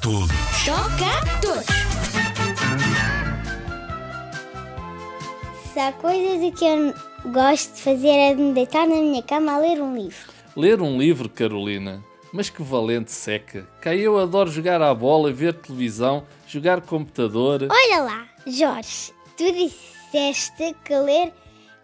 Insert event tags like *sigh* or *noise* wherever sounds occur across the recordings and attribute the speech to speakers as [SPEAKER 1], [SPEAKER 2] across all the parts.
[SPEAKER 1] todos.
[SPEAKER 2] Toca a todos.
[SPEAKER 3] Se há coisas que eu gosto de fazer é de me deitar na minha cama a ler um livro.
[SPEAKER 4] Ler um livro, Carolina. Mas que valente seca. Cá eu adoro jogar à bola, ver televisão, jogar computador.
[SPEAKER 3] Olha lá, Jorge, tu disseste que ler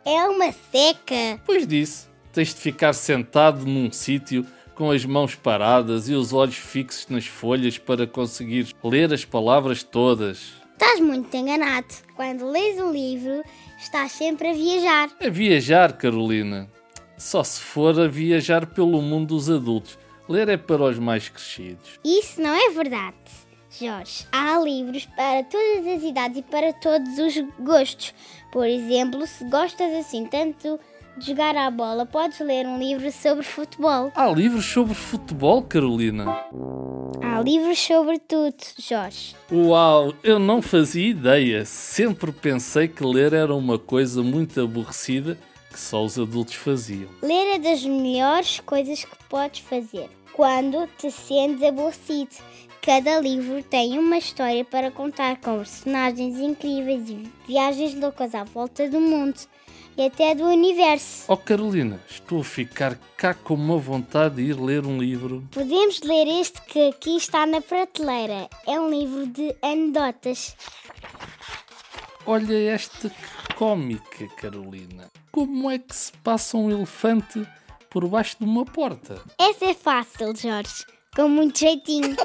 [SPEAKER 3] é uma seca.
[SPEAKER 4] Pois disse, tens de ficar sentado num sítio com as mãos paradas e os olhos fixos nas folhas para conseguir ler as palavras todas.
[SPEAKER 3] Estás muito enganado. Quando lês um livro, estás sempre a viajar.
[SPEAKER 4] A viajar, Carolina. Só se for a viajar pelo mundo dos adultos. Ler é para os mais crescidos.
[SPEAKER 3] Isso não é verdade, Jorge. Há livros para todas as idades e para todos os gostos. Por exemplo, se gostas assim tanto de jogar à bola, podes ler um livro sobre futebol.
[SPEAKER 4] Há livros sobre futebol, Carolina.
[SPEAKER 3] Há livros sobre tudo, Jorge.
[SPEAKER 4] Uau, eu não fazia ideia. Sempre pensei que ler era uma coisa muito aborrecida que só os adultos faziam.
[SPEAKER 3] Ler é das melhores coisas que podes fazer quando te sentes aborrecido. Cada livro tem uma história para contar com personagens incríveis e viagens loucas à volta do mundo e até do universo.
[SPEAKER 4] Oh Carolina, estou a ficar cá com uma vontade de ir ler um livro.
[SPEAKER 3] Podemos ler este que aqui está na prateleira. É um livro de anedotas.
[SPEAKER 4] Olha esta cómica, Carolina. Como é que se passa um elefante por baixo de uma porta?
[SPEAKER 3] Essa é fácil, Jorge. Com muito jeitinho. *laughs*